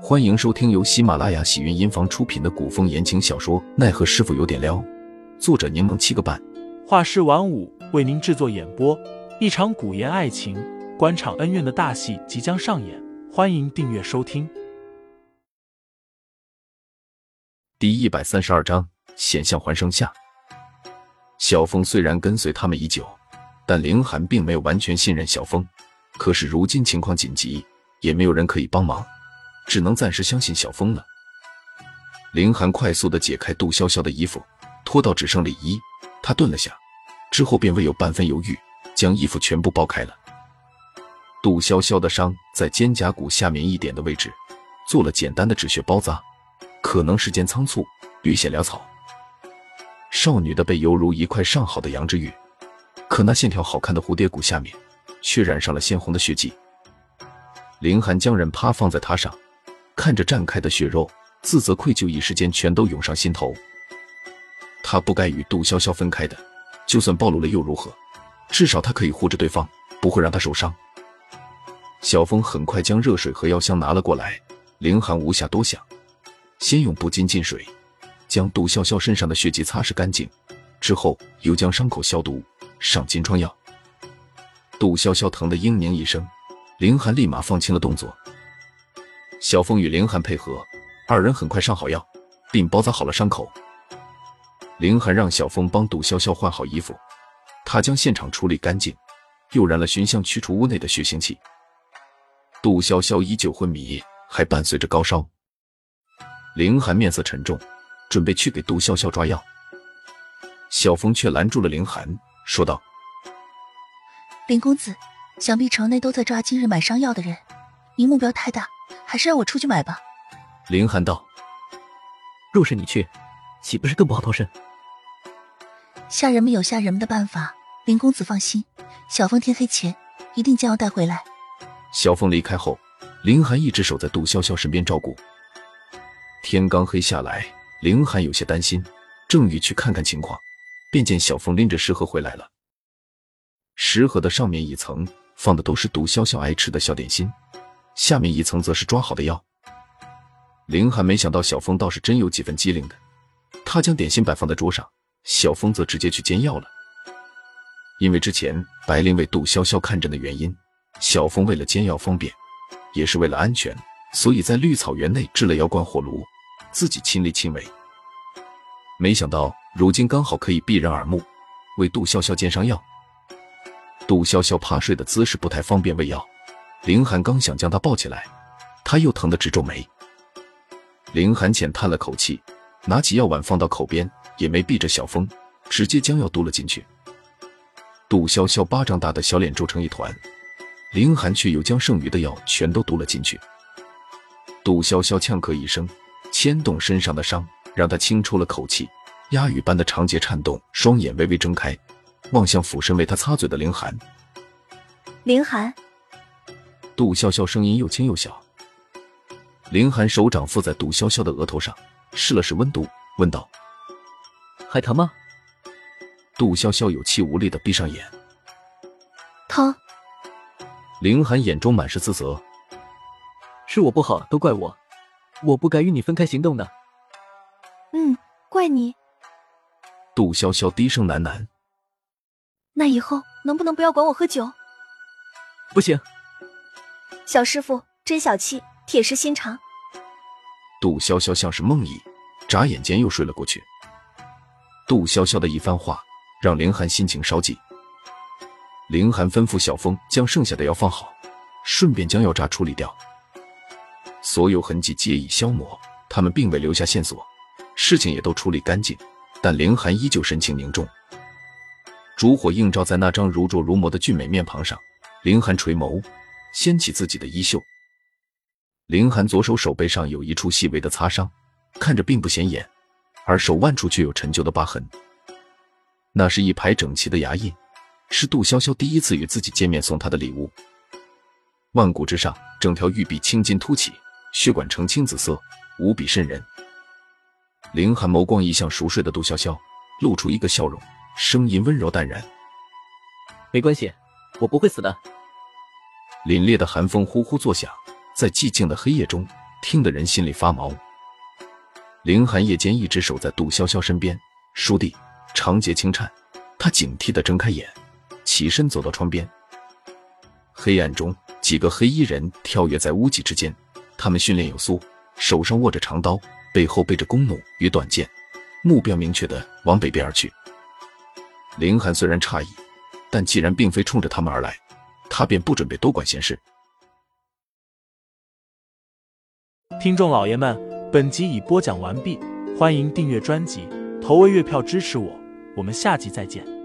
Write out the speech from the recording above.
欢迎收听由喜马拉雅喜云音房出品的古风言情小说《奈何师傅有点撩》，作者柠檬七个半，画师晚舞为您制作演播。一场古言爱情、官场恩怨的大戏即将上演，欢迎订阅收听。第一百三十二章：险象环生下。小峰虽然跟随他们已久，但凌寒并没有完全信任小峰。可是如今情况紧急，也没有人可以帮忙。只能暂时相信小峰了。凌寒快速的解开杜潇潇的衣服，脱到只剩里衣。他顿了下，之后便未有半分犹豫，将衣服全部剥开了。杜潇潇的伤在肩胛骨下面一点的位置，做了简单的止血包扎。可能时间仓促，略显潦草。少女的背犹如一块上好的羊脂玉，可那线条好看的蝴蝶骨下面，却染上了鲜红的血迹。凌寒将人趴放在榻上。看着绽开的血肉，自责愧疚一时间全都涌上心头。他不该与杜潇潇分开的，就算暴露了又如何？至少他可以护着对方，不会让他受伤。小峰很快将热水和药箱拿了过来，凌寒无暇多想，先用布巾浸水，将杜潇潇身上的血迹擦拭干净，之后又将伤口消毒，上金疮药。杜潇潇疼得嘤咛一声，凌寒立马放轻了动作。小峰与凌寒配合，二人很快上好药，并包扎好了伤口。凌寒让小峰帮杜潇潇换好衣服，他将现场处理干净，又燃了熏香驱除屋内的血腥气。杜潇潇依旧昏迷，还伴随着高烧。凌寒面色沉重，准备去给杜潇潇抓药，小峰却拦住了凌寒，说道：“林公子，想必城内都在抓今日买伤药的人，您目标太大。”还是让我出去买吧。林寒道：“若是你去，岂不是更不好脱身？下人们有下人们的办法。林公子放心，小凤天黑前一定将要带回来。”小凤离开后，林寒一直守在杜潇潇身边照顾。天刚黑下来，林寒有些担心，正欲去看看情况，便见小凤拎着食盒回来了。食盒的上面一层放的都是杜潇潇爱吃的小点心。下面一层则是抓好的药。林寒没想到小峰倒是真有几分机灵的，他将点心摆放在桌上，小峰则直接去煎药了。因为之前白灵为杜潇潇看诊的原因，小峰为了煎药方便，也是为了安全，所以在绿草原内置了药罐火炉，自己亲力亲为。没想到如今刚好可以避人耳目，为杜潇潇煎上药。杜潇潇趴睡的姿势不太方便喂药。凌寒刚想将他抱起来，他又疼得直皱眉。凌寒浅叹了口气，拿起药碗放到口边，也没避着小风，直接将药嘟了进去。杜潇潇巴掌大的小脸皱成一团，凌寒却又将剩余的药全都嘟了进去。杜潇潇呛咳一声，牵动身上的伤，让他轻出了口气，鸦语般的长节颤动，双眼微微睁开，望向俯身为他擦嘴的凌寒。凌寒。杜潇潇声音又轻又小，林寒手掌附在杜潇潇的额头上，试了试温度，问道：“还疼吗？”杜潇潇有气无力的闭上眼。疼。林寒眼中满是自责：“是我不好，都怪我，我不该与你分开行动的。”“嗯，怪你。”杜潇潇低声喃喃：“那以后能不能不要管我喝酒？”“不行。”小师傅真小气，铁石心肠。杜潇潇像是梦呓，眨眼间又睡了过去。杜潇潇的一番话让凌寒心情稍悸。凌寒吩咐小峰将剩下的药放好，顺便将药渣处理掉，所有痕迹皆已消磨。他们并未留下线索，事情也都处理干净。但凌寒依旧神情凝重，烛火映照在那张如琢如磨的俊美面庞上。凌寒垂眸。掀起自己的衣袖，凌寒左手手背上有一处细微的擦伤，看着并不显眼，而手腕处却有陈旧的疤痕。那是一排整齐的牙印，是杜潇潇第一次与自己见面送她的礼物。腕骨之上，整条玉臂青筋凸起，血管呈青紫色，无比渗人。凌寒眸光一向熟睡的杜潇潇，露出一个笑容，声音温柔淡然：“没关系，我不会死的。”凛冽的寒风呼呼作响，在寂静的黑夜中，听得人心里发毛。凌寒夜间一直守在杜潇潇身边，叔弟，长睫轻颤，他警惕的睁开眼，起身走到窗边。黑暗中，几个黑衣人跳跃在屋脊之间，他们训练有素，手上握着长刀，背后背着弓弩与短剑，目标明确的往北边而去。凌寒虽然诧异，但既然并非冲着他们而来，他便不准备多管闲事。听众老爷们，本集已播讲完毕，欢迎订阅专辑，投喂月票支持我，我们下集再见。